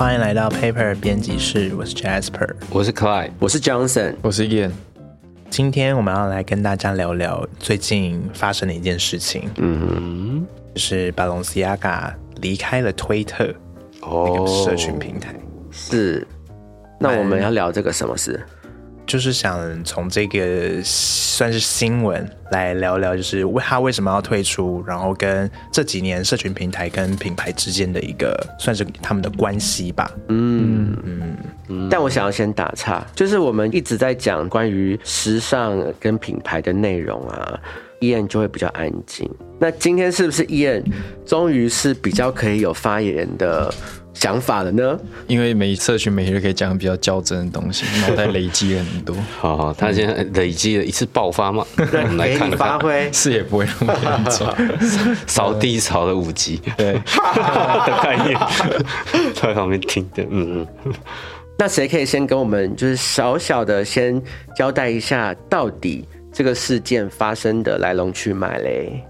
欢迎来到 Paper 编辑室，我是 Jasper，我是 Clyde，我是 Johnson，我是 Ian。今天我们要来跟大家聊聊最近发生的一件事情，嗯，就是 Balenciaga 离开了推特那个社群平台。是，那我们要聊这个什么事？就是想从这个算是新闻来聊聊，就是为他为什么要退出，然后跟这几年社群平台跟品牌之间的一个算是他们的关系吧。嗯嗯。但我想要先打岔，就是我们一直在讲关于时尚跟品牌的内容啊，伊恩就会比较安静。那今天是不是伊恩终于是比较可以有发言的？想法了呢？因为每社群每天都可以讲比较较真的东西，脑袋累积了很多。好好，他现在累积了一次爆发嘛？我们来看发挥，是也不会那么严重。扫地潮的五级，对的概念，在旁边听的。嗯嗯。那谁可以先跟我们就是小小的先交代一下，到底这个事件发生的来龙去脉嘞？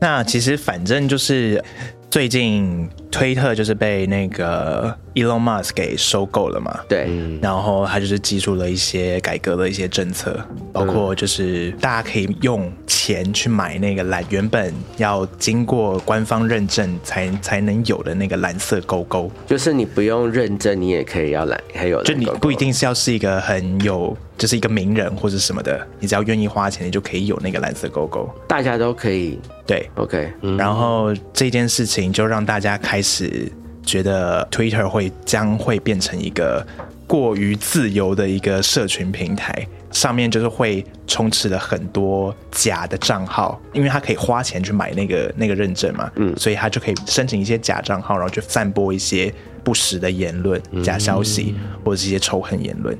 那其实反正就是最近。推特就是被那个 Elon Musk 给收购了嘛？对，然后他就是寄出了一些改革的一些政策，包括就是大家可以用钱去买那个蓝，原本要经过官方认证才才能有的那个蓝色勾勾，就是你不用认证，你也可以要蓝，还有就你不一定是要是一个很有，就是一个名人或者什么的，你只要愿意花钱，你就可以有那个蓝色勾勾，大家都可以。对，OK，然后这件事情就让大家开。始觉得 Twitter 会将会变成一个过于自由的一个社群平台，上面就是会充斥了很多假的账号，因为他可以花钱去买那个那个认证嘛，嗯，所以他就可以申请一些假账号，然后去散播一些不实的言论、假消息或者一些仇恨言论。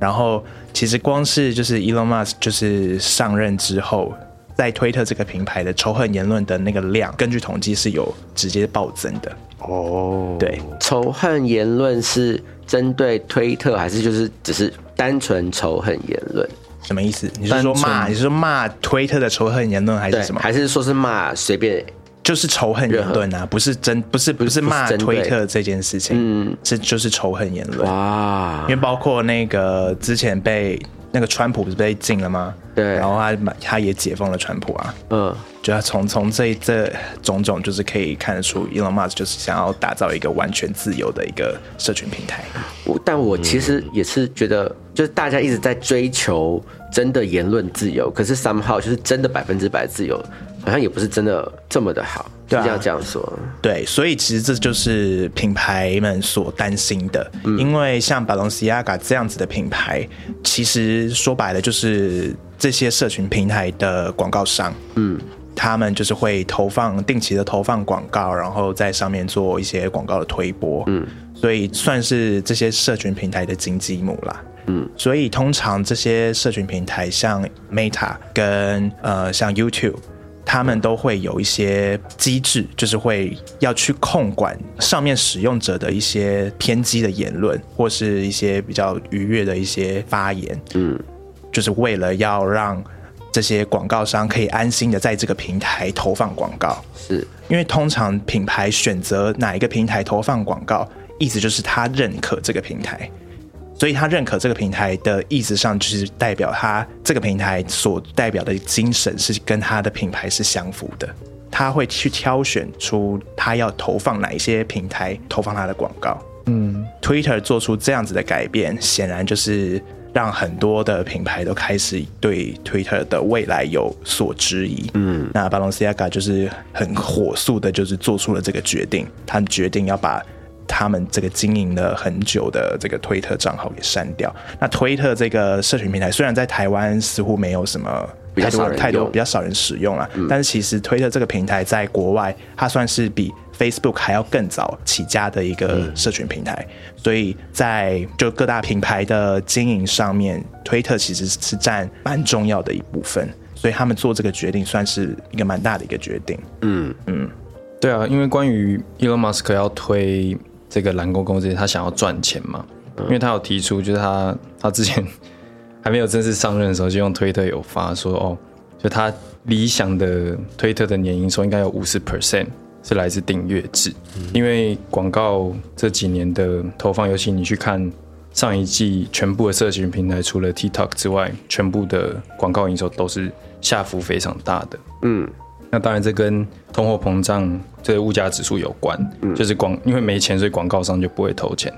然后其实光是就是 Elon Musk 就是上任之后。在推特这个平台的仇恨言论的那个量，根据统计是有直接暴增的哦。对，仇恨言论是针对推特，还是就是只是单纯仇恨言论？什么意思？你是说骂？你是说骂推特的仇恨言论，还是什么？还是说是骂随便？就是仇恨言论啊，不是真，不是不是骂推特这件事情，嗯，是就是仇恨言论哇。因为包括那个之前被。那个川普不是被禁了吗？对，然后他他也解封了川普啊。嗯，就要从从这这种种，就是可以看得出，Elon Musk 就是想要打造一个完全自由的一个社群平台。我但我其实也是觉得，就是大家一直在追求真的言论自由，可是 somehow 就是真的百分之百自由。好像也不是真的这么的好，对啊，这样说。对，所以其实这就是品牌们所担心的，因为像 Balenciaga 这样子的品牌，其实说白了就是这些社群平台的广告商，嗯，他们就是会投放定期的投放广告，然后在上面做一些广告的推播，嗯，所以算是这些社群平台的金鸡母啦。嗯，所以通常这些社群平台像 Meta 跟呃像 YouTube。他们都会有一些机制，就是会要去控管上面使用者的一些偏激的言论，或是一些比较愉悦的一些发言。嗯，就是为了要让这些广告商可以安心的在这个平台投放广告。是因为通常品牌选择哪一个平台投放广告，意思就是他认可这个平台。所以他认可这个平台的意思上，就是代表他这个平台所代表的精神是跟他的品牌是相符的。他会去挑选出他要投放哪一些平台投放他的广告。嗯，Twitter 做出这样子的改变，显然就是让很多的品牌都开始对 Twitter 的未来有所质疑。嗯，那 Balenciaga 就是很火速的，就是做出了这个决定，他决定要把。他们这个经营了很久的这个推特账号给删掉。那推特这个社群平台虽然在台湾似乎没有什么太多太多比较少人使用了，但是其实推特这个平台在国外，它算是比 Facebook 还要更早起家的一个社群平台。所以在就各大品牌的经营上面，推特其实是占蛮重要的一部分。所以他们做这个决定算是一个蛮大的一个决定。嗯嗯，对啊，因为关于 Elon Musk 要推。这个蓝公公这些，他想要赚钱嘛？因为他有提出，就是他他之前还没有正式上任的时候，就用推特有发说，哦，就他理想的推特的年营收应该有五十 percent 是来自订阅制，因为广告这几年的投放，尤其你去看上一季全部的社群平台，除了 TikTok 之外，全部的广告营收都是下幅非常大的。嗯，那当然这跟通货膨胀这个物价指数有关，就是广因为没钱，所以广告商就不会投钱。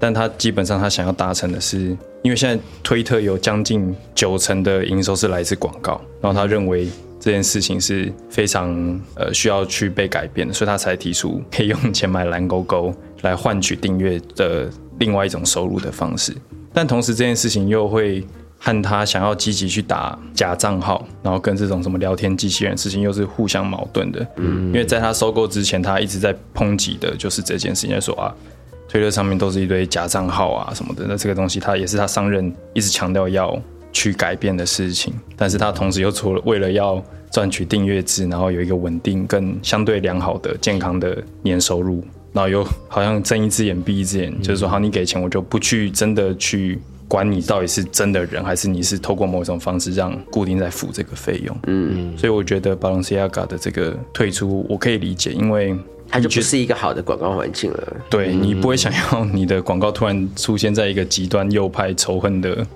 但他基本上他想要达成的是，因为现在推特有将近九成的营收是来自广告，然后他认为这件事情是非常呃需要去被改变的，所以他才提出可以用钱买蓝勾勾来换取订阅的另外一种收入的方式。但同时这件事情又会和他想要积极去打假账号，然后跟这种什么聊天机器人事情又是互相矛盾的。嗯，因为在他收购之前，他一直在抨击的就是这件事情，就说啊。推特上面都是一堆假账号啊什么的，那这个东西他也是他上任一直强调要去改变的事情，但是他同时又除了为了要赚取订阅制，然后有一个稳定、更相对良好的、健康的年收入，然后又好像睁一只眼闭一只眼，就是说好你给钱我就不去真的去管你到底是真的人，还是你是透过某种方式让固定在付这个费用。嗯，所以我觉得 Balenciaga 的这个退出我可以理解，因为。它就不是一个好的广告环境了。对你不会想要你的广告突然出现在一个极端右派仇恨的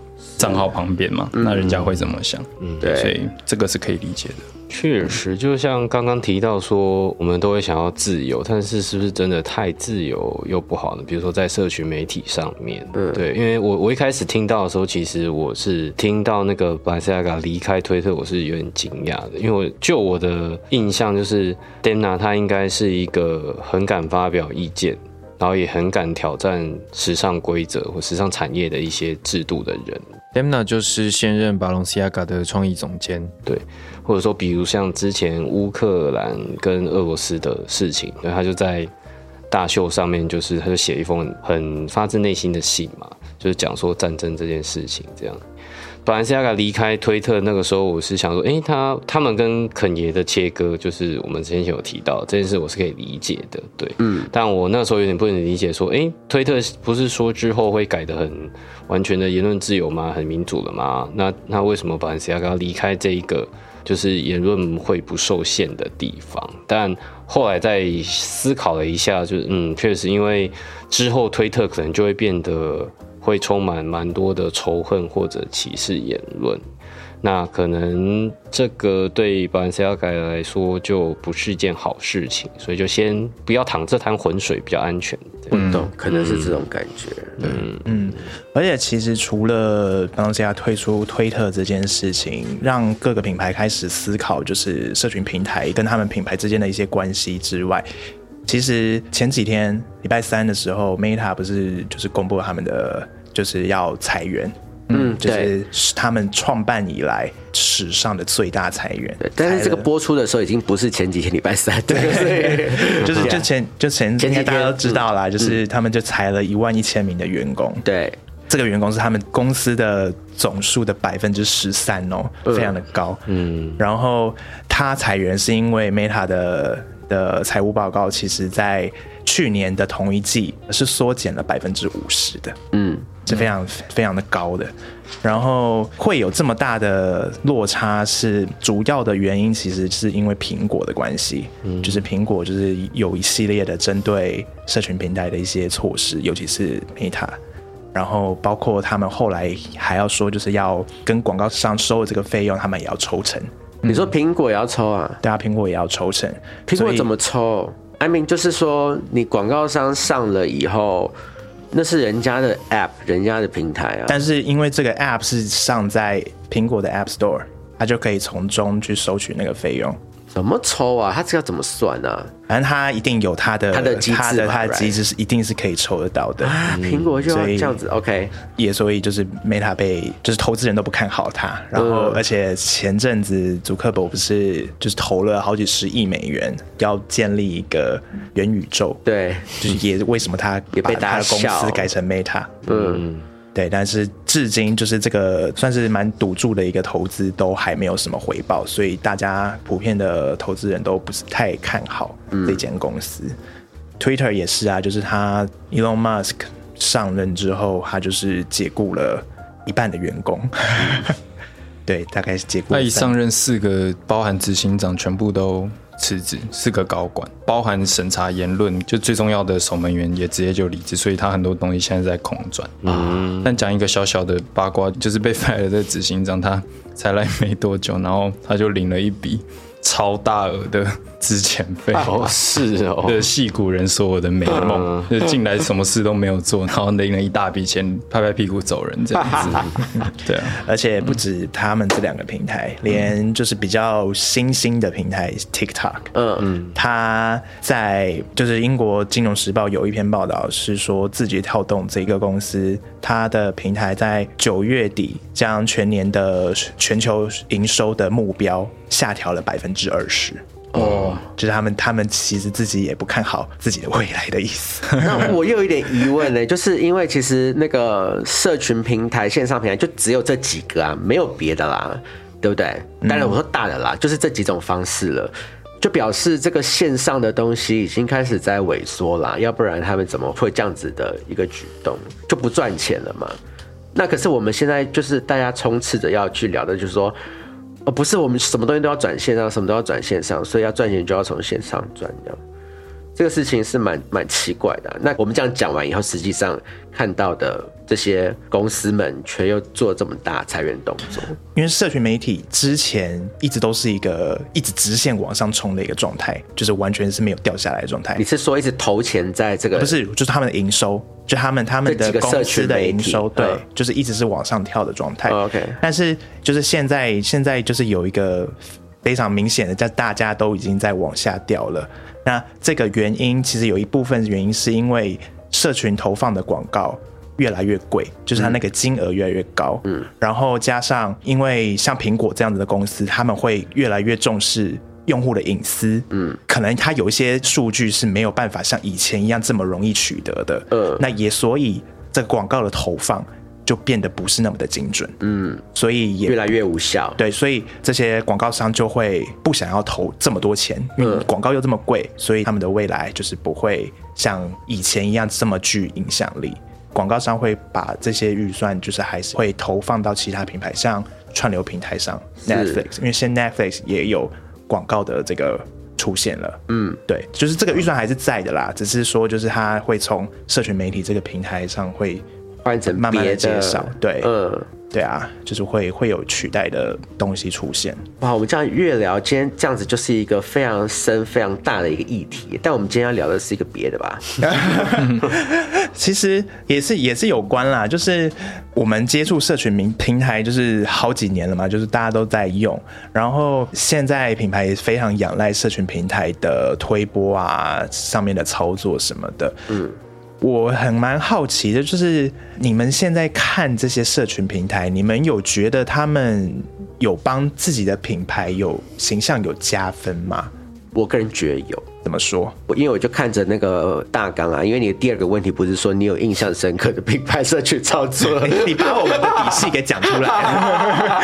账号旁边嘛？那人家会怎么想？嗯，对，所以这个是可以理解的。确实，就像刚刚提到说，我们都会想要自由，但是是不是真的太自由又不好呢？比如说在社群媒体上面，对，因为我我一开始听到的时候，其实我是听到那个巴塞亚离开推特，我是有点惊讶的，因为我就我的印象就是 Dana 他应该是一个很敢发表意见，然后也很敢挑战时尚规则或时尚产业的一些制度的人。Demna 就是现任巴隆西亚嘎的创意总监，对，或者说比如像之前乌克兰跟俄罗斯的事情，对，他就在大秀上面，就是他就写一封很发自内心的信嘛，就是讲说战争这件事情这样。本来是亚卡离开推特那个时候，我是想说，哎，他他们跟肯爷的切割，就是我们之前有提到这件事，我是可以理解的，对，嗯。但我那时候有点不能理解，说，哎，推特不是说之后会改的很完全的言论自由吗？很民主了吗？那那为什么本来是亚卡离开这一个就是言论会不受限的地方？但后来再思考了一下，就是嗯，确实因为之后推特可能就会变得。会充满蛮多的仇恨或者歧视言论，那可能这个对巴恩斯亚盖来说就不是一件好事情，所以就先不要淌这滩浑水比较安全。我懂，可能是这种感觉。嗯嗯，而且其实除了巴恩斯亚退出推特这件事情，让各个品牌开始思考就是社群平台跟他们品牌之间的一些关系之外。其实前几天礼拜三的时候，Meta 不是就是公布了他们的就是要裁员，嗯，就是他们创办以来史上的最大裁员。对，但是这个播出的时候已经不是前几天礼拜三，对，就是就前就前前天大家都知道啦，就是他们就裁了一万一千名的员工。对，这个员工是他们公司的总数的百分之十三哦，非常的高。嗯，然后他裁员是因为 Meta 的。的财务报告，其实在去年的同一季是缩减了百分之五十的，嗯，是非常非常的高的。然后会有这么大的落差，是主要的原因，其实是因为苹果的关系，嗯，就是苹果就是有一系列的针对社群平台的一些措施，尤其是 Meta，然后包括他们后来还要说，就是要跟广告商收的这个费用，他们也要抽成。你说苹果也要抽啊？对啊，苹果也要抽成。苹果怎么抽？I mean，就是说你广告商上了以后，那是人家的 App，人家的平台啊。但是因为这个 App 是上在苹果的 App Store，它就可以从中去收取那个费用。怎么抽啊？他这要怎么算呢？反正他一定有他的他的机制，他的机制是一定是可以抽得到的。苹果就要这样子，OK。也所以就是 Meta 被就是投资人都不看好他，然后而且前阵子祖克伯不是就是投了好几十亿美元要建立一个元宇宙，对，就是也为什么他 也被他的公司改成 Meta，嗯。对，但是至今就是这个算是蛮赌注的一个投资，都还没有什么回报，所以大家普遍的投资人都不是太看好这间公司。Twitter 也是啊，就是他 Elon Musk 上任之后，他就是解雇了一半的员工。对，大概是解雇。他一上任，四个包含执行长全部都辞职，四个高管，包含审查言论，就最重要的守门员也直接就离职，所以他很多东西现在在空转。嗯，但讲一个小小的八卦，就是被 fire 的执行长，他才来没多久，然后他就领了一笔超大额的资遣费。哦，是哦，的戏骨人所有的美梦，就进来什么事都没有做，然后领了一大笔钱，拍拍屁股走人这样子。对啊，而且不止他们这两个平台，连就是比较新兴的平台 TikTok，嗯嗯，他在就是英国金融时报有一篇报道是说，字节跳动这个公司，它的平台在九月底将全年的全球营收的目标下调了百分之二十。哦，就是他们，他们其实自己也不看好自己的未来的意思。那我又有一点疑问呢，就是因为其实那个社群平台、线上平台就只有这几个啊，没有别的啦，对不对？当然我说大的啦，就是这几种方式了，就表示这个线上的东西已经开始在萎缩啦，要不然他们怎么会这样子的一个举动，就不赚钱了嘛？那可是我们现在就是大家充斥着要去聊的，就是说。哦，不是，我们什么东西都要转线上，什么都要转线上，所以要赚钱就要从线上赚，这样。这个事情是蛮蛮奇怪的。那我们这样讲完以后，实际上看到的这些公司们却又做这么大裁员动作，因为社群媒体之前一直都是一个一直直线往上冲的一个状态，就是完全是没有掉下来的状态。你是说一直投钱在这个？不是，就是他们的营收，就他们他们的公司的营收，对，就是一直是往上跳的状态。OK，但是就是现在现在就是有一个非常明显的，在大家都已经在往下掉了。那这个原因其实有一部分原因是因为社群投放的广告越来越贵，就是它那个金额越来越高。嗯，然后加上因为像苹果这样子的公司，他们会越来越重视用户的隐私。嗯，可能它有一些数据是没有办法像以前一样这么容易取得的。嗯，那也所以这个广告的投放。就变得不是那么的精准，嗯，所以也越来越无效。对，所以这些广告商就会不想要投这么多钱，因为广告又这么贵，所以他们的未来就是不会像以前一样这么具影响力。广告商会把这些预算，就是还是会投放到其他品牌，像串流平台上，Netflix，因为现在 Netflix 也有广告的这个出现了，嗯，对，就是这个预算还是在的啦，只是说就是它会从社群媒体这个平台上会。换成慢慢的减少，对，嗯，对啊，就是会会有取代的东西出现。哇，我们这样越聊，今天这样子就是一个非常深、非常大的一个议题。但我们今天要聊的是一个别的吧？其实也是也是有关啦，就是我们接触社群平平台就是好几年了嘛，就是大家都在用，然后现在品牌也非常仰赖社群平台的推播啊，上面的操作什么的，嗯。我很蛮好奇的，就是你们现在看这些社群平台，你们有觉得他们有帮自己的品牌有形象有加分吗？我个人觉得有。怎么说？我因为我就看着那个大纲啊，因为你的第二个问题不是说你有印象深刻的品牌社群操作，你把我们的底细给讲出来。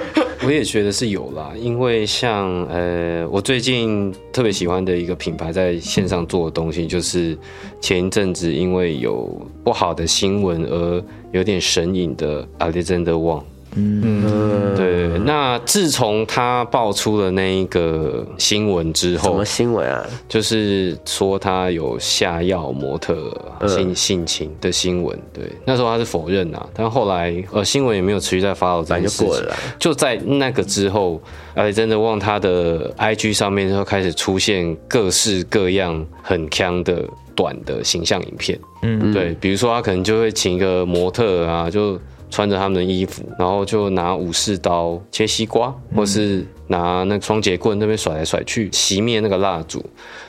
我也觉得是有啦，因为像呃，我最近特别喜欢的一个品牌在线上做的东西，就是前一阵子因为有不好的新闻而有点神隐的 Alexander Wang。嗯，对。那自从他爆出了那一个新闻之后，什么新闻啊？就是说他有下药模特性性侵的新闻。对，那时候他是否认啊，但后来呃新闻也没有持续在发到，这件事情。就在那个之后，哎，真的往他的 IG 上面就开始出现各式各样很强的短的形象影片。嗯，对，比如说他可能就会请一个模特啊，就。穿着他们的衣服，然后就拿武士刀切西瓜，或是拿那双节棍那边甩来甩去熄灭那个蜡烛，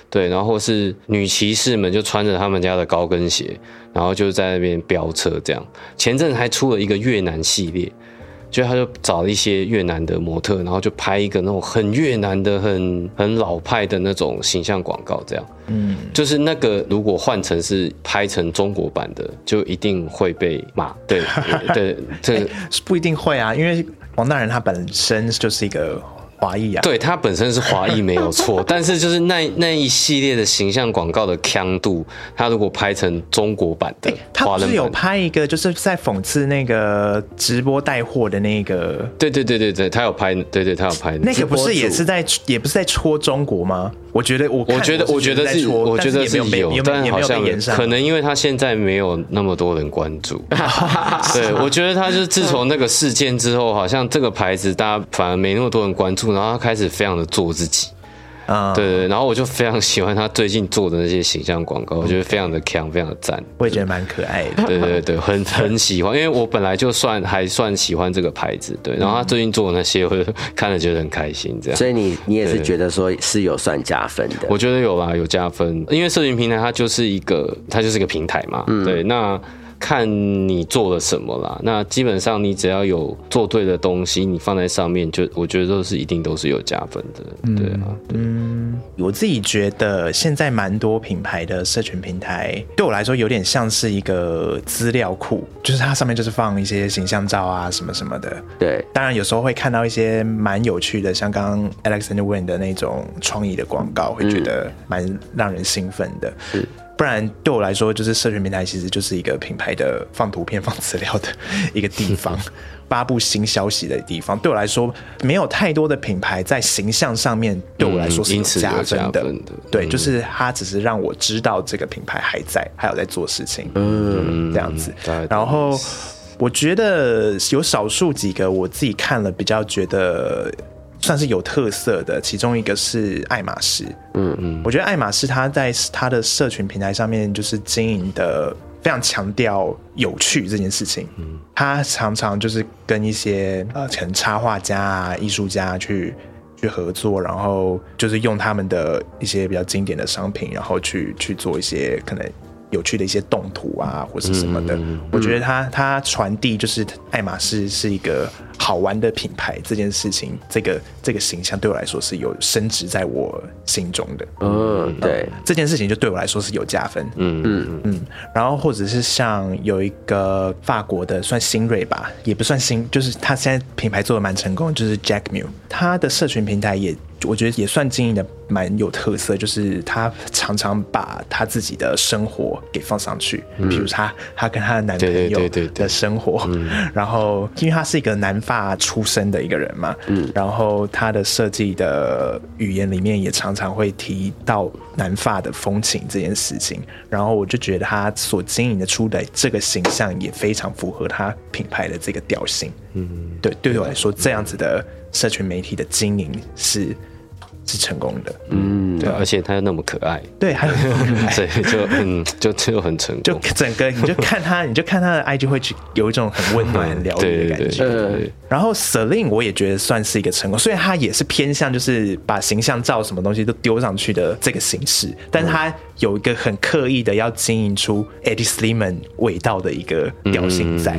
对，然后是女骑士们就穿着他们家的高跟鞋，然后就在那边飙车这样。前阵还出了一个越南系列。所以他就找了一些越南的模特，然后就拍一个那种很越南的、很很老派的那种形象广告，这样。嗯，就是那个如果换成是拍成中国版的，就一定会被骂。对对，这不一定会啊，因为王大人他本身就是一个华裔啊，对，他本身是华裔没有错，但是就是那那一系列的形象广告的腔度，他如果拍成中国版的他不是有拍一个就是在讽刺那个直播带货的那个，对对对对对，他有拍，对对他有拍。那个不是也是在也不是在戳中国吗？我觉得我我觉得，我觉得是，我觉得是有但好像可能因为他现在没有那么多人关注。对，我觉得他就是自从那个事件之后，好像这个牌子大家反而没那么多人关注，然后他开始非常的做自己。啊，对对，对然后我就非常喜欢他最近做的那些形象广告，我觉得非常的强，非常的赞。我也觉得蛮可爱的。对对对，很很喜欢，因为我本来就算还算喜欢这个牌子，对。然后他最近做的那些，我就 看了觉得很开心，这样。所以你你也是对觉得说是有算加分的，我觉得有啦，有加分，因为社群平台它就是一个，它就是一个平台嘛，嗯对，那看你做了什么啦。那基本上你只要有做对的东西，你放在上面，就我觉得都是一定都是有加分的，对啊，嗯我自己觉得现在蛮多品牌的社群平台，对我来说有点像是一个资料库，就是它上面就是放一些形象照啊什么什么的。对，当然有时候会看到一些蛮有趣的，像刚刚 Alexander Wayne 的那种创意的广告，会觉得蛮让人兴奋的。不然对我来说，就是社群平台其实就是一个品牌的放图片、放资料的一个地方，发布新消息的地方。对我来说，没有太多的品牌在形象上面对我来说是有加分的。加分的对，嗯就是它只是让我知道这个品牌还在，还有在做事情。嗯，这样子。然后我觉得有少数几个我自己看了比较觉得算是有特色的，其中一个是爱马仕。嗯嗯，我觉得爱马仕它在它的社群平台上面就是经营的非常强调有趣这件事情。嗯，它常常就是跟一些呃，可能插画家啊、艺术家去。去合作，然后就是用他们的一些比较经典的商品，然后去去做一些可能有趣的一些动图啊，或是什么的。我觉得它它传递就是爱马仕是一个好玩的品牌这件事情，这个这个形象对我来说是有升值在我心中的。嗯，对，这件事情就对我来说是有加分。嗯嗯。嗯，然后或者是像有一个法国的算新锐吧，也不算新，就是他现在品牌做的蛮成功，就是 Jack Mill，他的社群平台也我觉得也算经营的蛮有特色，就是他常常把他自己的生活给放上去，比如他他跟他的男朋友对对对的生活，然后因为他是一个南法出身的一个人嘛，嗯，然后他的设计的语言里面也常常会提到南发的风情这件事情，然后我就觉得他所经营的出的这个形象也非常符合他品牌的这个调性，嗯，对，对我来说，这样子的社群媒体的经营是是成功的，嗯，对，而且他又那么可爱，对，还有 所以就嗯就就很成功。就，整个你就看他，你就看他的 IG 会去有一种很温暖、很疗愈对对对的感觉。对。对，然后 Celine 我也觉得算是一个成功，虽然他也是偏向就是把形象照什么东西都丢上去的这个形式，但是他有一个很刻意的要经营出 Eddie Sliman 味道的一个调性在，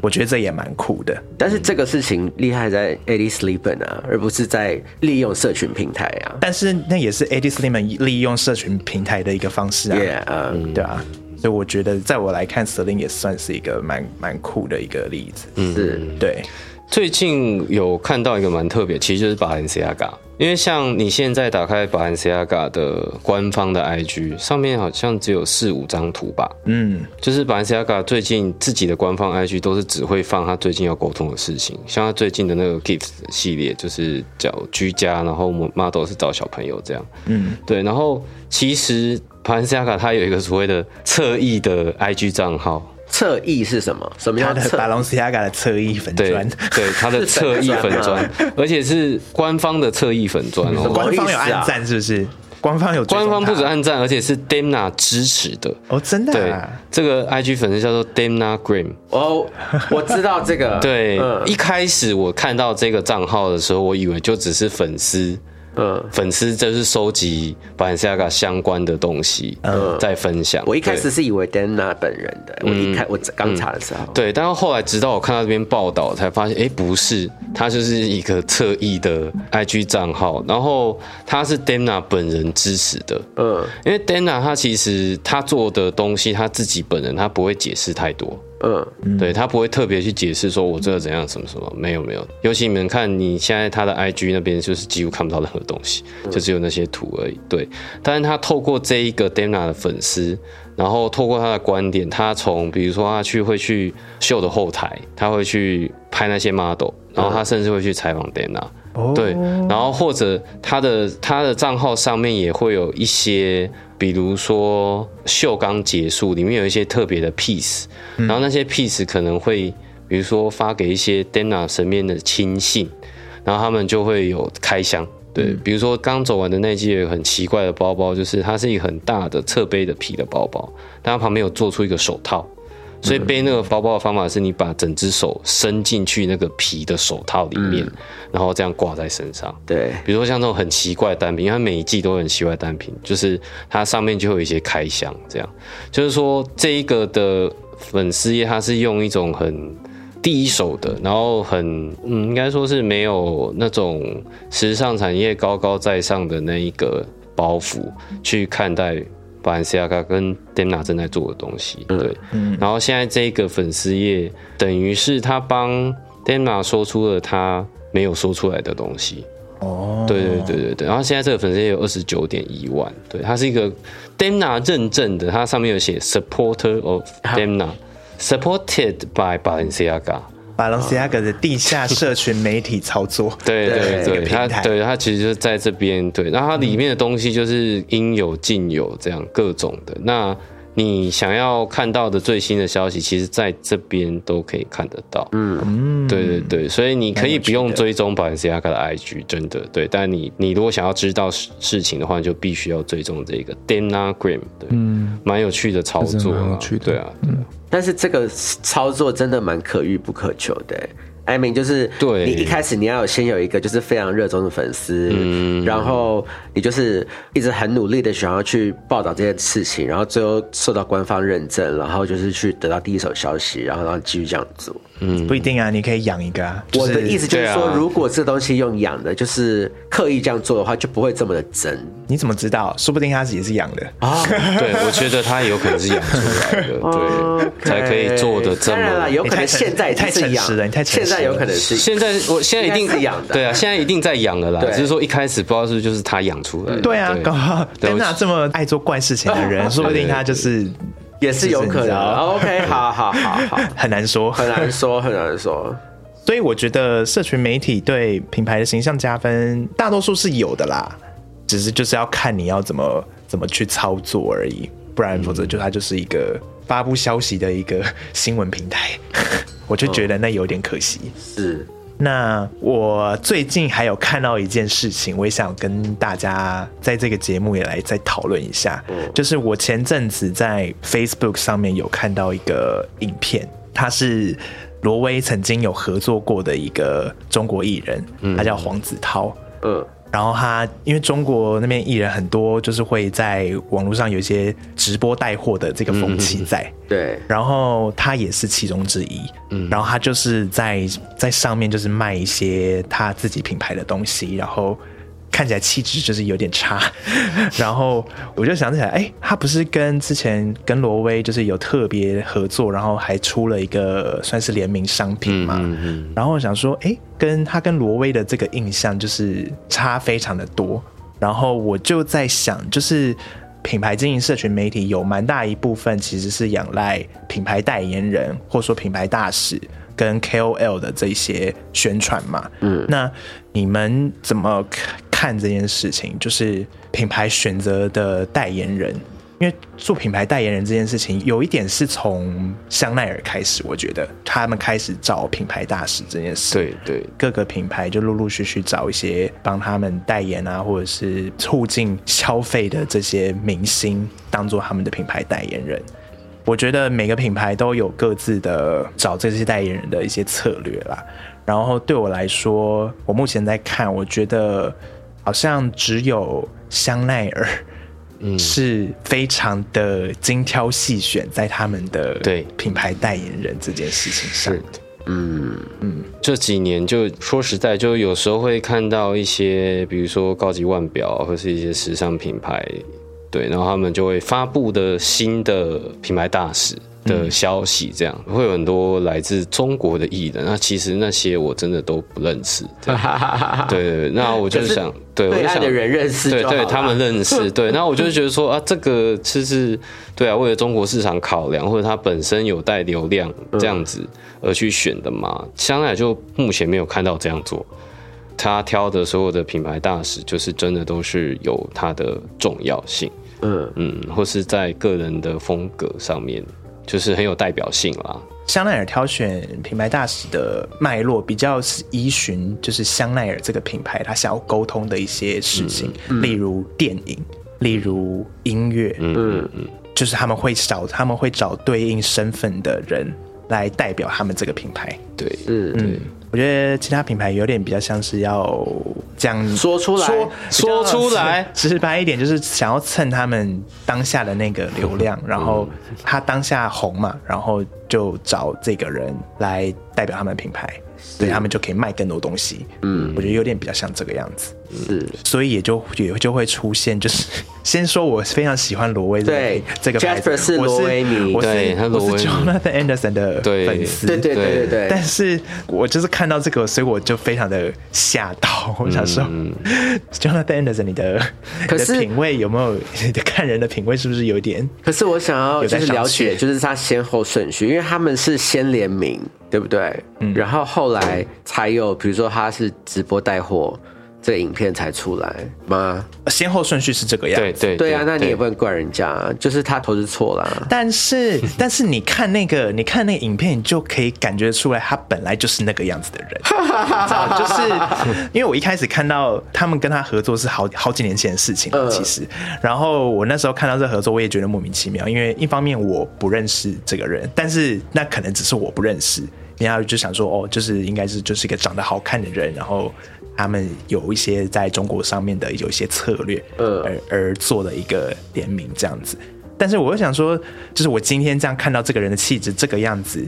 我觉得这也蛮酷的。但是这个事情厉害在 Eddie Sleepen 啊，而不是在利用社群平台啊。但是那也是 Eddie Sliman 利用社群平台的一个方式啊 Yeah，嗯，对啊。所以我觉得，在我来看，Celine 也算是一个蛮蛮酷的一个例子。是，对，最近有看到一个蛮特别，其实就是巴伦西亚嘎。因为像你现在打开巴伦西亚嘎的官方的 IG，上面好像只有四五张图吧。嗯，就是巴伦西亚嘎最近自己的官方 IG 都是只会放他最近要沟通的事情，像他最近的那个 Gift 系列，就是叫居家，然后 model 是找小朋友这样。嗯，对，然后其实巴伦西亚嘎它有一个所谓的侧翼的 IG 账号，侧翼是什么？什么他的叫侧？Balenciaga 的侧翼粉对砖，对，它的 侧翼粉砖，而且是官方的侧翼粉砖哦。官方有暗赞是不是？官方有官方不止他按赞，而且是 Demna 支持的。哦，真的、对啊，，这个 IG 粉丝叫做 Demna Graham。哦，我知道这个。对，嗯一开始我看到这个账号的时候，我以为就只是粉丝，嗯，粉丝就是收集 Balenciaga 相关的东西，在分享。我一开始是以为 Dana 本人的，我一开我刚查的时候，对，但是后来直到我看到这边报道，才发现，哎，不是，他就是一个侧翼的 IG 账号，然后他是 Dana 本人支持的，嗯，因为 Dana 他其实他做的东西，他自己本人他不会解释太多，嗯，对他不会特别去解释说我这个怎样什么什么，没有没有。尤其你们看，你现在他的 IG 那边就是几乎看不到任何东西，就只有那些图而已。对，但是他透过这一个 Dana 的粉丝，然后透过他的观点，他从比如说他去会去秀的后台，他会去拍那些 model，然后他甚至会去采访 Dana。哦。对，然后或者他的他的账号上面也会有一些，比如说秀刚结束，里面有一些特别的 piece，、然后那些 piece 可能会，比如说发给一些 Dana 身边的亲信，然后他们就会有开箱。对，比如说刚走完的那季有很奇怪的包包，就是它是一个很大的侧背的皮的包包，但它旁边有做出一个手套，所以背那个包包的方法是你把整只手伸进去那个皮的手套里面，然后这样挂在身上。对，比如说像这种很奇怪的单品，因为它每一季都很奇怪的单品，就是它上面就会有一些开箱，这样就是说这一个的粉丝页，它是用一种很第一手的，然后很嗯，应该说是没有那种时尚产业高高在上的那一个包袱去看待。巴兰西亚嘎跟 Demna 正在做的东西，对，然后现在这个粉丝页等于是他帮 Demna 说出了他没有说出来的东西，哦，对对对对对，然后现在这个粉丝页有二十九点一万，对，它是一个 Demna 认证的，它上面有写 supporter of Demna，supported by Balenciaga。巴隆西亚格的地下社群媒体操作，对对对，它对它其实就是在这边对，然后它里面的东西就是应有尽有，这样各种的。那你想要看到的最新的消息，其实在这边都可以看得到。嗯，对对对，所以你可以不用蛮有趣的追踪 Balenciaga 的 IG，真的对。但你你如果想要知道事事情的话，你就必须要追踪这个 Danagram，对，嗯，蛮有趣的操作啊有趣，的对啊，对啊但是这个操作真的蛮可遇不可求的、欸。I mean，就是对你一开始你要先有一个就是非常热衷的粉丝，嗯然后你就是一直很努力的想要去报道这件事情，然后最后受到官方认证，然后就是去得到第一手消息，然后然后继续这样做。嗯不一定啊，你可以养一个啊。就是我的意思就是说，啊如果这东西用养的，就是刻意这样做的话，就不会这么的真你怎么知道？说不定他自己是养的。啊。对，我觉得他有可能是养出来的，对，才可以做的这当然了，么。有可能现在太是养诚实了你太诚实了现在有可能是现在我现在一定应该是养的对啊，现在一定在养了啦，只是说一开始不知道是不是就是他养出来的。对啊，对我丹娜这么爱做怪事情的人，说不定他就是也是有可能。OK，好好好好，很难说。很难说，很难说。所以我觉得社群媒体对品牌的形象加分，大多数是有的啦，只是就是要看你要怎么怎么去操作而已，不然否则就它就是一个发布消息的一个新闻平台，我就觉得那有点可惜。是，那我最近还有看到一件事情，我也想跟大家在这个节目也来再讨论一下。就是我前阵子在 Facebook 上面有看到一个影片，他是罗威曾经有合作过的一个中国艺人，他叫黄子韬。嗯，然后他因为中国那边艺人很多，就是会在网络上有一些直播带货的这个风气在。对，然后他也是其中之一，嗯，然后他就是在在上面就是卖一些他自己品牌的东西，然后看起来气质就是有点差，然后我就想起来，哎，他不是跟之前跟罗威就是有特别合作，然后还出了一个算是联名商品嘛，然后我想说，哎，跟他跟罗威的这个印象就是差非常的多，然后我就在想，就是。品牌经营社群媒体有蛮大一部分其实是仰赖品牌代言人或者说品牌大使跟 KOL 的这些宣传嘛。嗯，那你们怎么看这件事情？就是品牌选择的代言人，因为做品牌代言人这件事情，有一点是从香奈儿开始，我觉得他们开始找品牌大使这件事。对对，各个品牌就陆陆续续找一些帮他们代言啊，或者是促进消费的这些明星当做他们的品牌代言人。我觉得每个品牌都有各自的找这些代言人的一些策略啦。然后对我来说，我目前在看，我觉得好像只有香奈儿。嗯是非常的精挑细选，在他们的对品牌代言人这件事情上是。的。这几年就说实在，就有时候会看到一些，比如说高级腕表或是一些时尚品牌，对，然后他们就会发布的新的品牌大使，的消息，这样会有很多来自中国的艺人。那其实那些我真的都不认识。对对 对，那我就是想，对我就想的人认识对对，他们认识。对，那我就觉得说啊，这个就是对啊，为了中国市场考量，或者它本身有带流量这样子而去选的嘛。香奈儿就目前没有看到这样做。他挑的所有的品牌大使，就是真的都是有它的重要性，嗯，嗯，或是在个人的风格上面，就是很有代表性啦。香奈儿挑选品牌大使的脉络，比较是依循就是香奈儿这个品牌他想要沟通的一些事情，例如电影，例如音乐，嗯嗯就是他们会找他们会找对应身份的人来代表他们这个品牌。对，嗯嗯，我觉得其他品牌有点比较像是要这样说出来说说出来直白一点，就是想要蹭他们当下的那个流量，然后他当下红嘛，然后就找这个人来代表他们的品牌，对他们就可以卖更多东西。嗯，我觉得有点比较像这个样子。是，所以也就也就会出现，就是 先说我非常喜欢罗威这个对这个牌子 Jasper 是我罗威迷我是我是 Jonathan Anderson 的对粉丝，对对对对对，但是我就是看到这个，所以我就非常的吓到。我想说、j o n a t h a n Anderson，你的可是你的品味有没有？你的看人的品味是不是有点？可是我想要就是了解，就是他先后顺序，因为他们是先联名，对不对？嗯然后后来才有，比如说他是直播带货，这个影片才出来吗？先后顺序是这个样子。对对对啊，那你也不能怪人家，就是他投资错了。但是，但是你看那个，你看那个影片，你就可以感觉出来，他本来就是那个样子的人。就是因为我一开始看到他们跟他合作是好好几年前的事情了，嗯其实。然后我那时候看到这合作，我也觉得莫名其妙，因为一方面我不认识这个人，但是那可能只是我不认识，然后就想说，哦，就是应该是就是一个长得好看的人，然后。他们有一些在中国上面的有一些策略，嗯而而做的一个联名这样子。但是我又想说，就是我今天这样看到这个人的气质这个样子，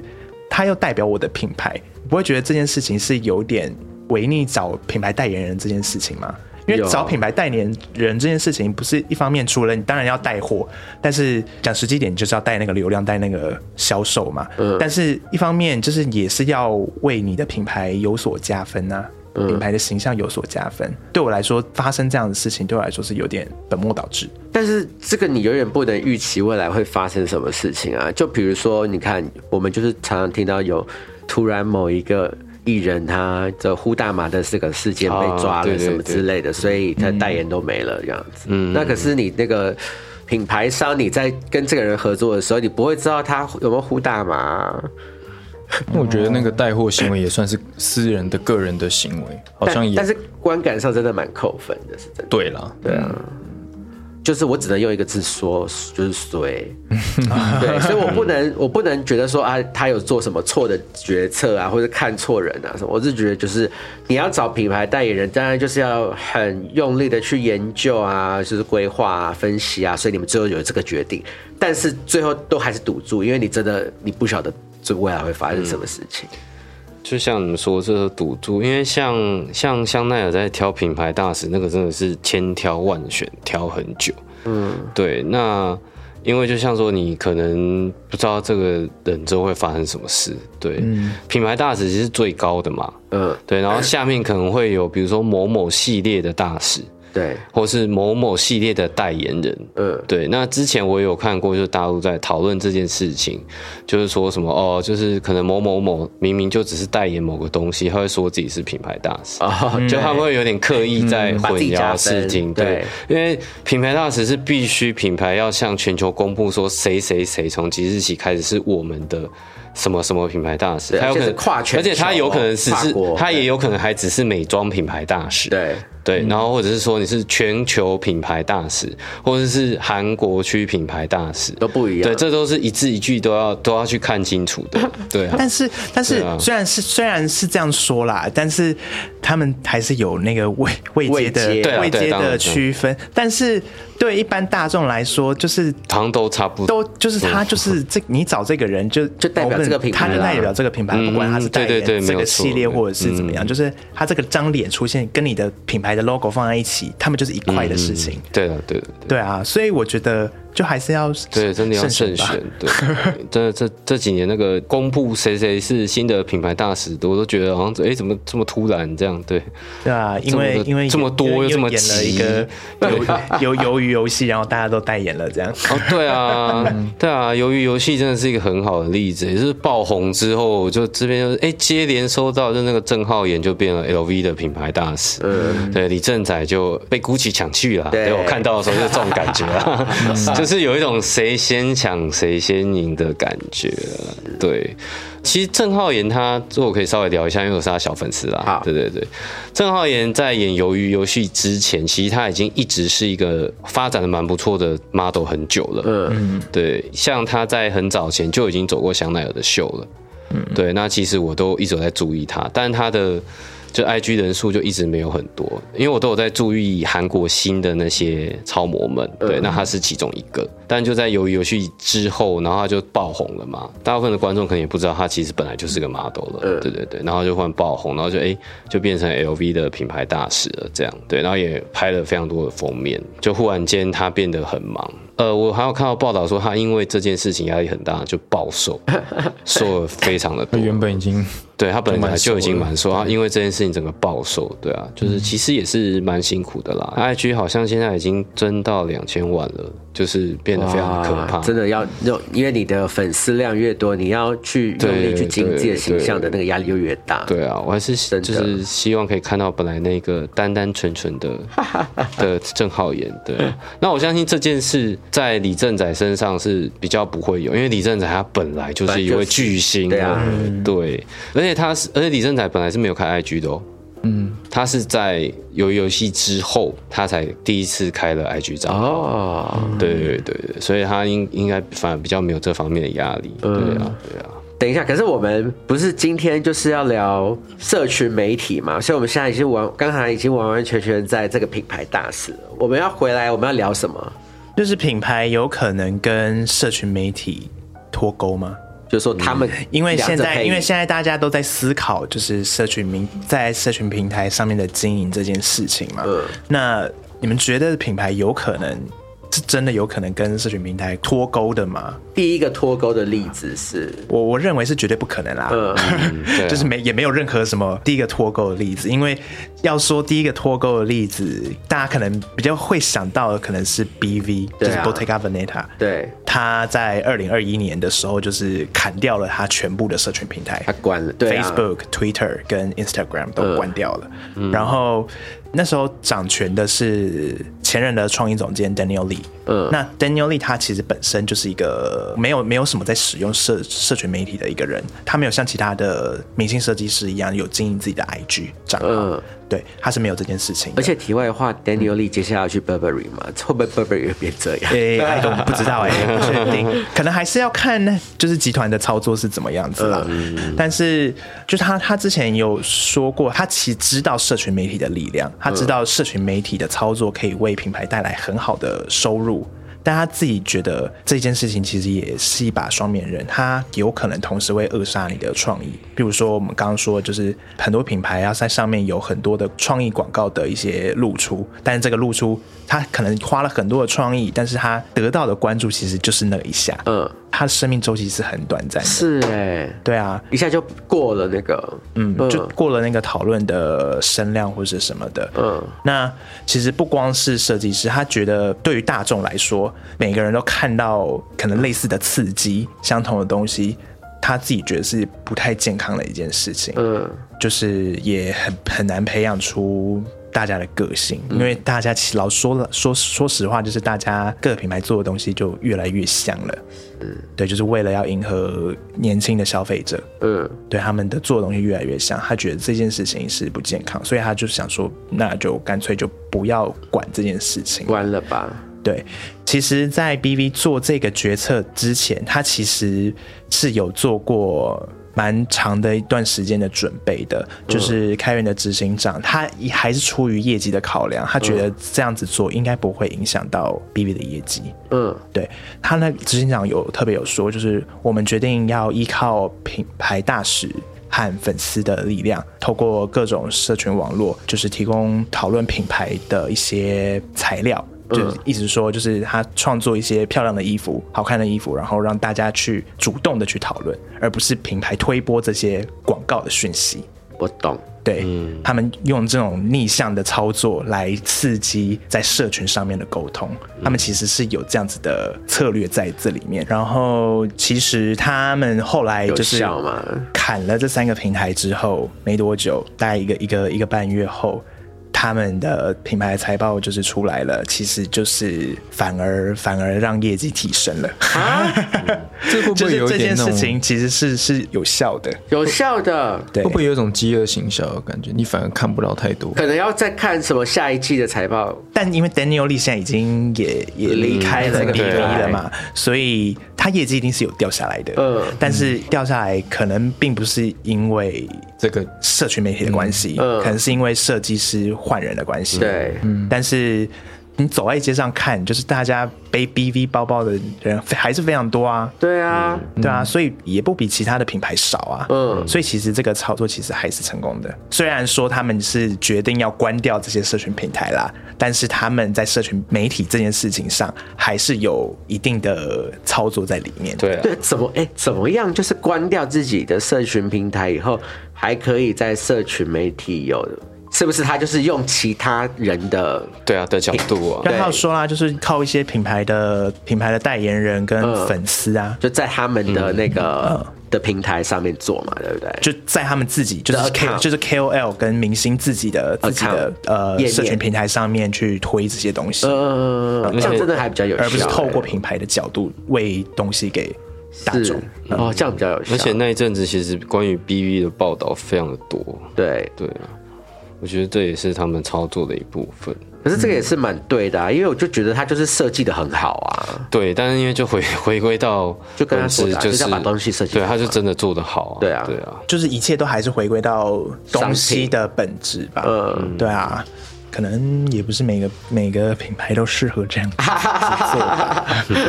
他又代表我的品牌，不会觉得这件事情是有点违逆找品牌代言人这件事情吗？因为找品牌代言人这件事情，不是一方面除了你当然要带货，但是讲实际点，你就是要带那个流量，带那个销售嘛。嗯但是一方面就是也是要为你的品牌有所加分呐、嗯品牌的形象有所加分。对我来说，发生这样的事情对我来说是有点本末倒置。但是这个你永远不能预期未来会发生什么事情啊！就比如说，你看，我们就是常常听到有突然某一个艺人他的呼大麻的这个事件被抓了什么之类的，所以他代言都没了这样子。嗯那可是你那个品牌商你在跟这个人合作的时候，你不会知道他有没有呼大麻啊、我觉得那个带货行为也算是私人的个人的行为，好像也但但是观感上真的蛮扣分的，是真的。对啦。对啊，就是我只能用一个字说，就是衰。对，所以我不能，我不能觉得说啊，他有做什么错的决策啊，或者看错人啊什么。我是觉得，就是你要找品牌代言人，当然就是要很用力的去研究啊，就是规划啊、分析啊，所以你们最后有这个决定。但是最后都还是赌注，因为你真的你不晓得这未来会发生什么事情。就像你们说，这是赌注，因为像像香奈儿在挑品牌大使，那个真的是千挑万选，挑很久。嗯，对，那因为就像说，你可能不知道这个人之后会发生什么事。对，品牌大使其实是最高的嘛。嗯，对，然后下面可能会有，比如说某某系列的大使，对，或是某某系列的代言人。嗯，对，那之前我有看过，就是大陆在讨论这件事情，就是说什么哦，就是可能某某某明明就只是代言某个东西，他会说自己是品牌大使，哦，就他们会有点刻意在混淆事分情，对。对，因为品牌大使是必须品牌要向全球公布说谁谁谁从即日起开始是我们的。什么什么品牌大使，他有可能跨全而且他有可能只是，他也有可能还只是美妆品牌大使，对，对，然后或者是说你是全球品牌大使，或者是韩国区品牌大使，都不一样。对，这都是一字一句都要都要去看清楚的，对啊。但是，但是啊。虽然是虽然是这样说啦，但是他们还是有那个位位阶的位阶对啊位阶的区分。但是对一般大众来说，就是好像都差不多，都就是他就是这你找这个人就就代表这个品牌他就代表这个品牌，嗯不管他是代对对对言这个没错系列或者是怎么样，嗯。就是他这个张脸出现跟你的品牌的 logo 放在一起，他们就是一块的事情。对啊，对了，对对啊，所以我觉得就还是要对，真的要慎选。对，真 的这这几年那个公布谁谁是新的品牌大使，我都觉得好像哎、怎么这么突然这样？对，对啊，因为因为这么多又这么演了一急个游游鱿鱼游戏，然后大家都代言了，这样。哦，对啊，对啊，鱿鱼游戏真的是一个很好的例子，也是爆红之后，就这边就哎、接连收到，就那个郑浩妍就变了 LV 的品牌大使，嗯，对，李正宰就被 GUCCI 抢去了，对对我看到的时候就是这种感觉啊，就是有一种谁先抢谁先赢的感觉了，对。其实郑浩妍他，这我可以稍微聊一下，因为我是他小粉丝啦。好对对对，郑浩妍在演《鱿鱼游戏》之前，其实他已经一直是一个发展的蛮不错的 model 很久了。嗯，对，像他在很早前就已经走过香奈儿的秀了。嗯，对，那其实我都一直在注意他，但他的就 IG 人数就一直没有很多，因为我都有在注意韩国新的那些超模们，对，那他是其中一个。但就在鱿鱼游戏之后，然后他就爆红了嘛，大部分的观众可能也不知道他其实本来就是个 model 了，对对对，然后就忽然爆红，然后就哎、就变成 LV 的品牌大使了，这样对，然后也拍了非常多的封面，就忽然间他变得很忙。呃，我还有看到报道说，他因为这件事情压力很大，就暴瘦，瘦了非常的他多。原本已经对他本来就已经蛮瘦，就蛮瘦他因为这件事情整个暴瘦，对啊，就是其实也是蛮辛苦的啦。IG 好像现在已经增到两千万了，就是变得非常的可怕。真的要用，因为你的粉丝量越多，你要去用力去经营自己的形象的那个压力就越大。对啊，我还是就是希望可以看到本来那个单单纯纯的 的郑浩妍。对，那我相信这件事在李正宰身上是比较不会有，因为李正宰他本来就是一位巨星对啊嗯对，而且他是，而且李正宰本来是没有开 IG 的哦。嗯，他是在游游戏之后，他才第一次开了 IG 账号。哦，对对对对，所以他应应该反而比较没有这方面的压力。对啊，对啊。等一下，可是我们不是今天就是要聊社群媒体嘛？所以我们现在已经完，刚才已经完完全全在这个品牌大使了。我们要回来，我们要聊什么？就是品牌有可能跟社群媒体脱钩吗？就是说他们因为现在，因为现在大家都在思考，就是社群平在社群平台上面的经营这件事情嘛。嗯那你们觉得品牌有可能是真的有可能跟社群平台脱钩的吗？第一个脱钩的例子是，我我认为是绝对不可能啦。嗯，啊就是没也没有任何什么第一个脱钩的例子，因为要说第一个脱钩的例子，大家可能比较会想到的可能是 BV，、就是对啊 Bottega Veneta。对他在二零二一年的时候，就是砍掉了他全部的社群平台他关了，Facebook、Twitter 跟 Instagram 都关掉了。然后那时候掌权的是前任的创意总监 Daniel Lee。嗯那 Daniel Lee 他其实本身就是一个没有没有什么在使用社社群媒体的一个人，他没有像其他的明星设计师一样有经营自己的 IG 账号。嗯对，他是没有这件事情。而且题外话，Daniel Lee 接下来要去 Burberry 嘛，会不会 Burberry 会变这样？诶、I don't 不知道哎、不确定，可能还是要看就是集团的操作是怎么样子啦。但是就是他他之前有说过，他其实知道社群媒体的力量，他知道社群媒体的操作可以为品牌带来很好的收入。但他自己觉得这件事情其实也是一把双面刃，他有可能同时会扼杀你的创意。比如说我们刚刚说，就是很多品牌要在上面有很多的创意广告的一些露出，但是这个露出他可能花了很多的创意，但是他得到的关注其实就是那一下，嗯，它的生命周期是很短暂的。是哎、对啊，一下就过了那个，嗯，就过了那个讨论的声量或者什么的。嗯，那其实不光是设计师，他觉得对于大众来说，每个人都看到可能类似的刺激、相同的东西，他自己觉得是不太健康的一件事情。嗯，就是也很很难培养出大家的个性，因为大家其实老说了说说实话，就是大家各个品牌做的东西就越来越像了。嗯，对，就是为了要迎合年轻的消费者。嗯，对他们的做的东西越来越像，他觉得这件事情是不健康，所以他就想说，那就干脆就不要管这件事情。关了吧。对，其实，在 BV 做这个决策之前，他其实是有做过蛮长的一段时间的准备的。就是开源的执行长，他也还是出于业绩的考量，他觉得这样子做应该不会影响到 B B 的业绩。嗯，对他那执行长有特别有说，就是我们决定要依靠品牌大使。和粉丝的力量，透过各种社群网络，就是提供讨论品牌的一些材料，就是意思说，就是他创作一些漂亮的衣服、好看的衣服，然后让大家去主动的去讨论，而不是品牌推播这些广告的讯息。我懂。对、他们用这种逆向的操作来刺激在社群上面的沟通，他们其实是有这样子的策略在这里面。然后其实他们后来就是砍了这三个平台之后，没多久，大概一个一个一个半月后。他们的品牌财报就是出来了，其实就是反而反而让业绩提升了，这会不会有一点那种？件事情其实是是有效的，有效的，对，会不会有一种饥饿行销的感觉？你反而看不到太多。可能要再看什么下一季的财报。但因为 Daniel Lee 现在已经也也离开了这个 B 平 V 台了嘛，所以他业绩一定是有掉下来的。嗯但是掉下来可能并不是因为这个社群媒体的关系，嗯可能是因为设计师换人的关系。对，但是你走在街上看，就是大家背 BV 包包的人还是非常多啊。对啊，对啊，所以也不比其他的品牌少啊。嗯所以其实这个操作其实还是成功的。虽然说他们是决定要关掉这些社群平台啦，但是他们在社群媒体这件事情上还是有一定的操作在里面。对啊，对，怎么哎、怎么样？就是关掉自己的社群平台以后，还可以在社群媒体有，是不是？他就是用其他人的对啊的角度啊，刚刚有说啦，就是靠一些品牌的品牌的代言人跟嗯。粉丝啊，就在他们的那个、嗯。的平台上面做嘛，对不对？就在他们自己就是 K 就是 KOL 跟明星自己的自己的呃社群平台上面去推这些东西，呃，这样真的还比较有效、而不是透过哎品牌的角度为东西给大众。哦，这样比较有效。而且那一阵子其实关于 BV 的报道非常的多，对，对啊，我觉得这也是他们操作的一部分。可是这个也是蛮对的啊，因为我就觉得他就是设计的很好啊。对，但是因为就回回归到就跟他说的啊就是要把东西设计对，他就真的做得好啊。对啊对啊，就是一切都还是回归到东西的本质吧。嗯对啊，可能也不是每个每个品牌都适合这样做。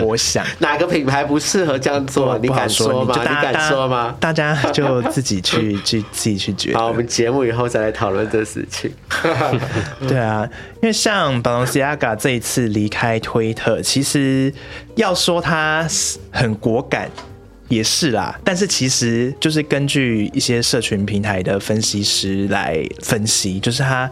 我想，哪个品牌不适合这样做？你敢说吗？你敢大家说吗？大家就自己去 去自己去决定好，我。们节目以后再来讨论这事情。对啊，因为像 Balenciaga 这一次离开推特，其实要说他很果敢。也是啦，但是其实就是根据一些社群平台的分析师来分析，就是他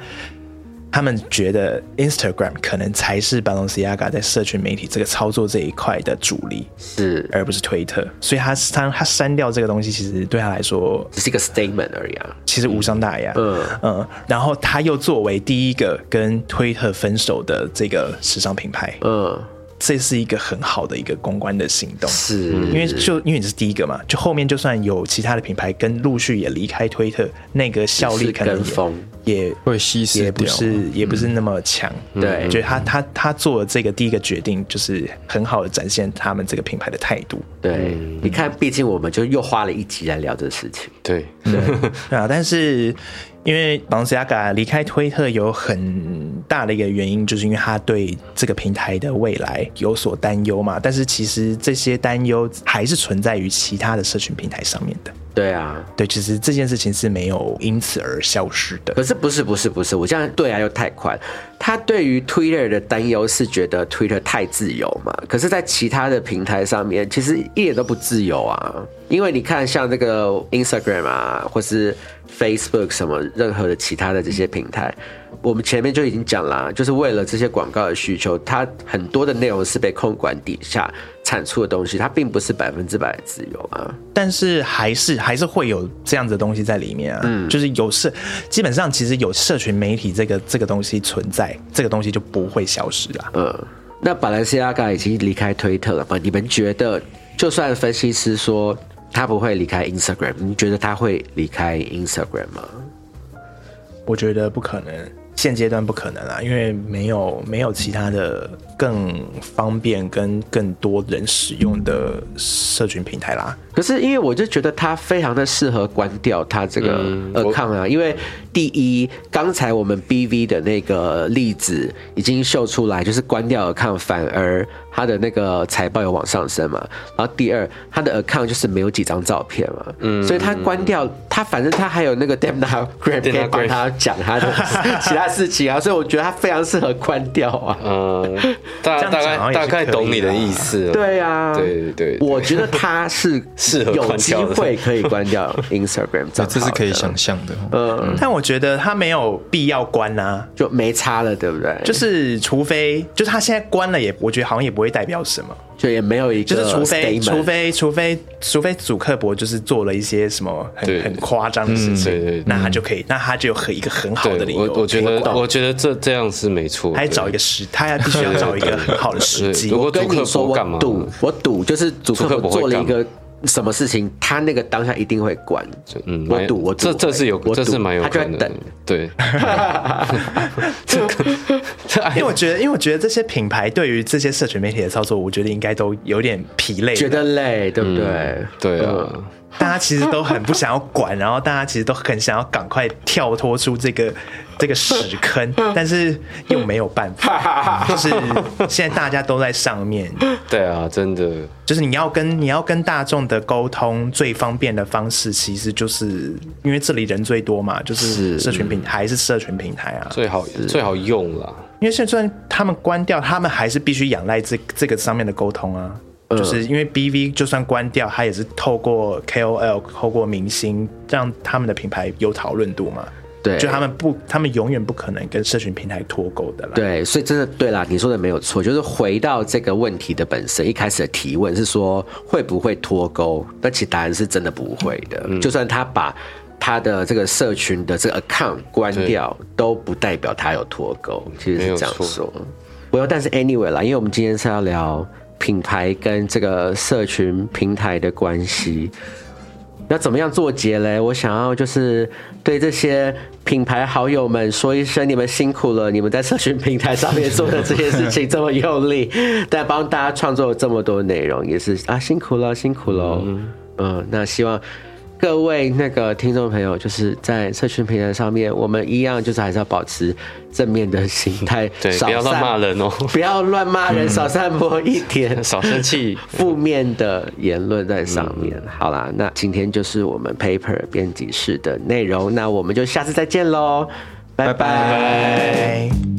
他们觉得 Instagram 可能才是 Balenciaga 在社群媒体这个操作这一块的主力，是，而不是推特。所以他他他删掉这个东西，其实对他来说只是一个 statement 而已啊。其实无伤大雅。嗯嗯，然后他又作为第一个跟推特分手的这个时尚品牌，嗯，这是一个很好的一个公关的行动。是，因为就因为你是第一个嘛，就后面就算有其他的品牌跟陆续也离开推特，那个效力可能是跟风也也会稀释也不掉是也不是那么强。对我觉得他他他做了这个第一个决定，就是很好的展现他们这个品牌的态度。对，你看，毕竟我们就又花了一集来聊这事情。对，对 啊，但是因为 Balenciaga 离开推特有很大的一个原因，就是因为他对这个平台的未来有所担忧嘛。但是其实这些担忧还是存在于其他的社群平台上面的。对啊，对，其实这件事情是没有因此而消失的。可是不是不是不是，我这样对啊又太快了。他对于 Twitter 的担忧是觉得 Twitter 太自由嘛，可是，在其他的平台上面，其实一点都不自由啊。因为你看，像这个 Instagram 啊，或是 Facebook 什么任何的其他的这些平台，我们前面就已经讲了，就是为了这些广告的需求，它很多的内容是被控管底下产出的东西，它并不是百分之百的自由啊。但是还是还是会有这样子的东西在里面啊，嗯就是有社，基本上其实有社群媒体这个这个东西存在，这个东西就不会消失啦。嗯，那巴兰西亚嘎已经离开推特了嘛？你们觉得，就算分析师说他不会离开 Instagram，你觉得他会离开 Instagram 吗？我觉得不可能，现阶段不可能啊，因为没有没有其他的更方便跟更多人使用的社群平台啦。可是因为我就觉得他非常的适合关掉他这个嗯 account 啊，因为第一，刚才我们 BV 的那个例子已经秀出来，就是关掉 account 反而他的那个财报有往上升嘛，然后第二他的 account 就是没有几张照片嘛，嗯，所以他关掉他反正他还有那个 Demna Graham 可以帮他讲他的 其他事情啊，所以我觉得他非常适合关掉啊。嗯，大大概大概懂你的意思了。对啊，对对对我觉得他是适合有机会可以关掉 Instagram 账号的，这是可以想象的哦。嗯，但我觉得他没有必要关啊，就没差了，对不对？就是除非就是他现在关了也，我觉得好像也不会代表什么。就也没有一个就是除非除非除非除非祖克伯就是做了一些什么很很夸张的事情，对对对那他就可以，那他就有很一个很好的理对，由。我我觉得我觉得这这样是没错的。还找一个时，他要必须要找一个很好的时机对。如果祖克跟你说，我赌，我赌就是祖克伯做了一个什么事情，他那个当下一定会关。嗯，蛮我赌，我赌这这是有我，这是蛮有可能的他就在等。。对，这个这因为我觉得，因为我觉得这些品牌对于这些社群媒体的操作，我觉得应该都有点疲累了，觉得累，对不对？对啊，大家其实都很不想要管，然后大家其实都很想要赶快跳脱出这个这个屎坑，但是又没有办法，就是现在大家都在上面，对啊，真的，就是你要跟你要跟大众的沟通最方便的方式，其实就是因为这里人最多嘛，就是是社群平还是社群平台啊。最好最好用啦。因为现在他们关掉，他们还是必须仰赖这这个上面的沟通啊。就是因为 BV 就算关掉，它也是透过 KOL、透过明星，让他们的品牌有讨论度嘛。对就他们不，他们永远不可能跟社群平台脱钩的啦。对，所以真的对啦，你说的没有错，就是回到这个问题的本身，一开始的提问是说会不会脱钩？那其实答案是真的不会的。就算他把他的这个社群的这个 account 关掉，都不代表他有脱钩。其实是这样说。我要，但是 anyway 啦，因为我们今天是要聊品牌跟这个社群平台的关系。要怎么样做结嘞？我想要就是对这些品牌好友们说一声，你们辛苦了，你们在社群平台上面做的这些事情这么用力，但帮大家创作了这么多内容，也是啊辛苦了，辛苦了。嗯那希望。各位那个听众朋友，就是在社群平台上面，我们一样就是还是要保持正面的心态，对，少不要乱散骂人哦，不要乱骂人，少散播一点 少生气。负面的言论在上面。好啦，那今天就是我们 Paper 编辑室的内容，那我们就下次再见喽，拜拜拜。